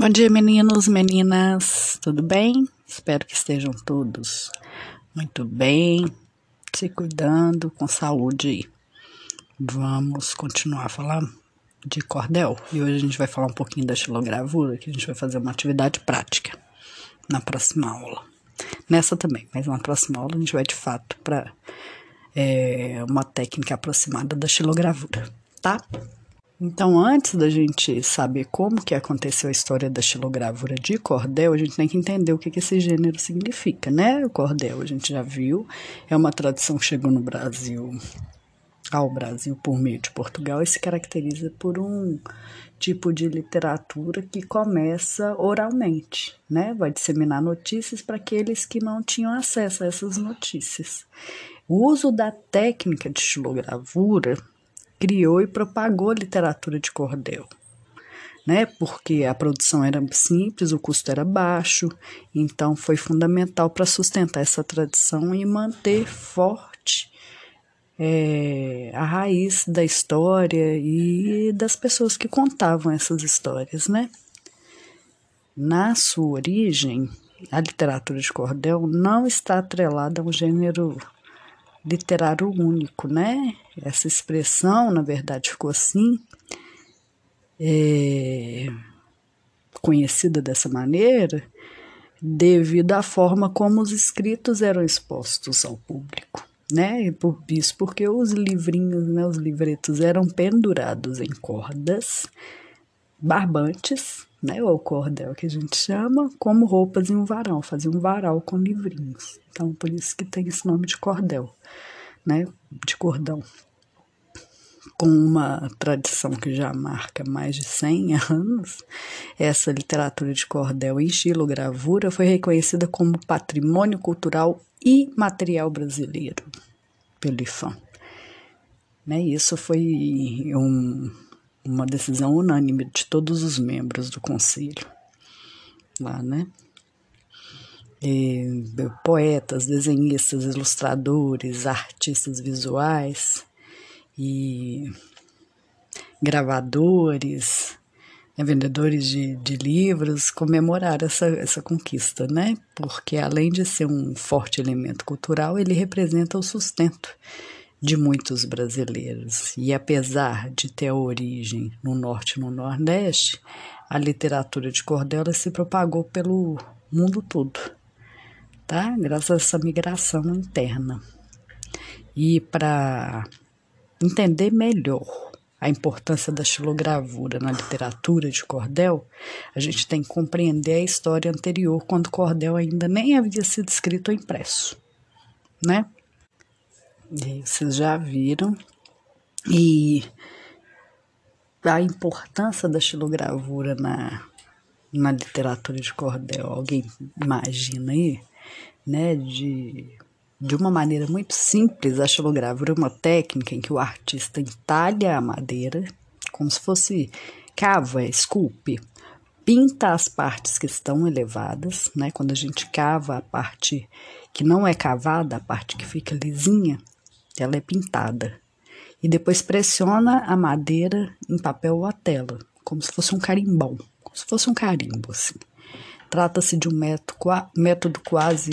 Bom dia, meninos, meninas, tudo bem? Espero que estejam todos muito bem, se cuidando, com saúde. Vamos continuar a falar de cordel e hoje a gente vai falar um pouquinho da xilogravura, que a gente vai fazer uma atividade prática na próxima aula. Nessa também, mas na próxima aula a gente vai de fato para é, uma técnica aproximada da xilogravura, tá? Então, antes da gente saber como que aconteceu a história da xilogravura de cordel, a gente tem que entender o que, que esse gênero significa, né? O cordel, a gente já viu, é uma tradição que chegou no Brasil, ao Brasil por meio de Portugal, e se caracteriza por um tipo de literatura que começa oralmente, né? Vai disseminar notícias para aqueles que não tinham acesso a essas notícias. O uso da técnica de xilogravura criou e propagou a literatura de cordel. Né, porque a produção era simples, o custo era baixo, então foi fundamental para sustentar essa tradição e manter forte é, a raiz da história e das pessoas que contavam essas histórias, né? Na sua origem, a literatura de cordel não está atrelada a um gênero literário único, né? Essa expressão, na verdade, ficou assim, é, conhecida dessa maneira, devido à forma como os escritos eram expostos ao público, né? E por isso, porque os livrinhos, né, os livretos eram pendurados em cordas barbantes, né, ou cordel que a gente chama, como roupas em um varal, fazia um varal com livrinhos. Então, por isso que tem esse nome de cordel, né, de cordão. Com uma tradição que já marca mais de 100 anos, essa literatura de cordel em xilogravura foi reconhecida como patrimônio cultural e material brasileiro pelo IFAM. Né, isso foi um, uma decisão unânime de todos os membros do conselho lá, né? E, poetas, desenhistas, ilustradores, artistas visuais e gravadores, né, vendedores de, de livros comemoraram essa, essa conquista, né? Porque além de ser um forte elemento cultural, ele representa o sustento de muitos brasileiros. E apesar de ter origem no norte e no nordeste, a literatura de cordel se propagou pelo mundo todo, tá? Graças a essa migração interna. E para entender melhor a importância da xilogravura na literatura de cordel, a gente tem que compreender a história anterior, quando cordel ainda nem havia sido escrito ou impresso, né? E vocês já viram. E a importância da xilogravura na, na literatura de cordel, alguém imagina aí, né? De, de uma maneira muito simples, a xilogravura é uma técnica em que o artista entalha a madeira, como se fosse cava, esculpe, pinta as partes que estão elevadas, né? Quando a gente cava a parte que não é cavada, a parte que fica lisinha, ela é pintada. E depois pressiona a madeira em papel ou a tela, como se fosse um carimbão, como se fosse um carimbo, assim. Trata-se de um método, quase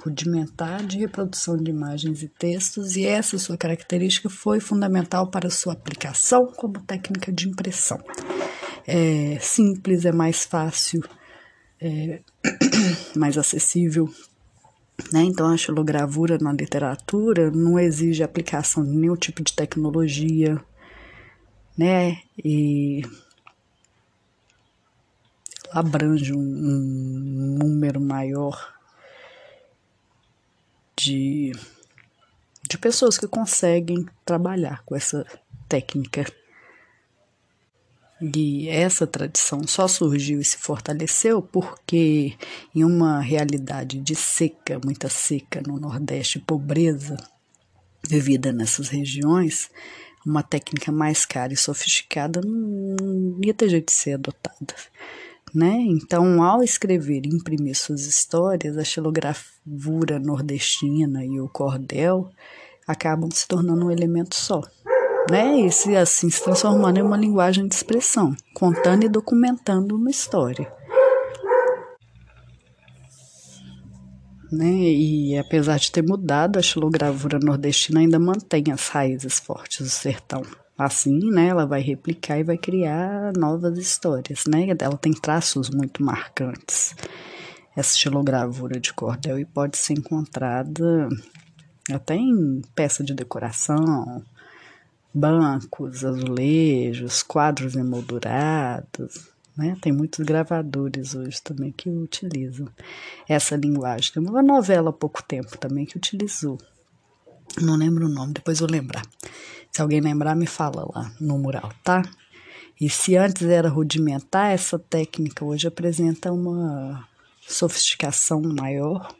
rudimentar de reprodução de imagens e textos, e essa sua característica foi fundamental para sua aplicação como técnica de impressão. É simples, é mais fácil, é mais acessível né? Então, a xilogravura na literatura não exige aplicação de nenhum tipo de tecnologia, né? E abrange um, um número maior de, de pessoas que conseguem trabalhar com essa técnica. E essa tradição só surgiu e se fortaleceu porque, em uma realidade de seca, muita seca no Nordeste, pobreza vivida nessas regiões, uma técnica mais cara e sofisticada não ia ter jeito de ser adotada. Né? Então, ao escrever e imprimir suas histórias, a xilogravura nordestina e o cordel acabam se tornando um elemento só né? E se assim se transformando em uma linguagem de expressão, contando e documentando uma história. Né? E apesar de ter mudado, a xilogravura nordestina ainda mantém as raízes fortes do sertão. Assim, né, ela vai replicar e vai criar novas histórias, né? Ela tem traços muito marcantes. Essa xilogravura de cordel e pode ser encontrada até em peça de decoração, bancos, azulejos, quadros emoldurados, né? Tem muitos gravadores hoje também que utilizam essa linguagem. Tem uma novela há pouco tempo também que utilizou. Não lembro o nome, depois vou lembrar. Se alguém lembrar, me fala lá no mural, tá? E se antes era rudimentar, essa técnica hoje apresenta uma sofisticação maior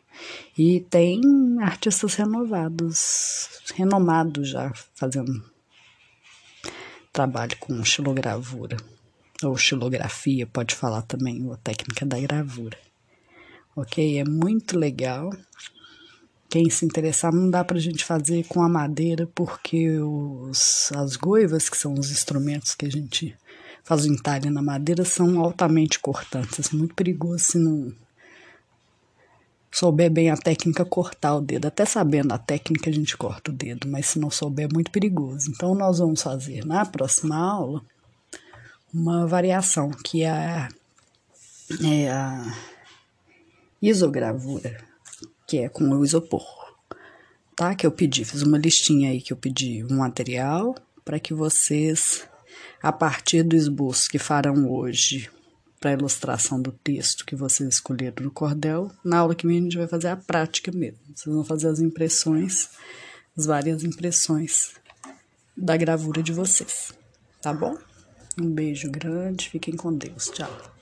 e tem artistas renovados, renomados já fazendo trabalho com xilogravura ou xilografia, pode falar também, a técnica da gravura. Ok? É muito legal. Quem se interessar, não dá para a gente fazer com a madeira, porque os, as goivas, que são os instrumentos que a gente faz o entalhe na madeira, são altamente cortantes. É muito perigoso se não souber bem a técnica, cortar o dedo. Até sabendo a técnica, a gente corta o dedo, mas se não souber, é muito perigoso. Então, nós vamos fazer na próxima aula uma variação, que é a, é a isogravura, que é com o isopor, tá? Que eu pedi, fiz uma listinha aí que eu pedi um material para que vocês, a partir do esboço que farão hoje para ilustração do texto que vocês escolheram no cordel, na aula que vem a gente vai fazer a prática mesmo. Vocês vão fazer as impressões, as várias impressões da gravura de vocês, tá bom? Um beijo grande, fiquem com Deus. Tchau.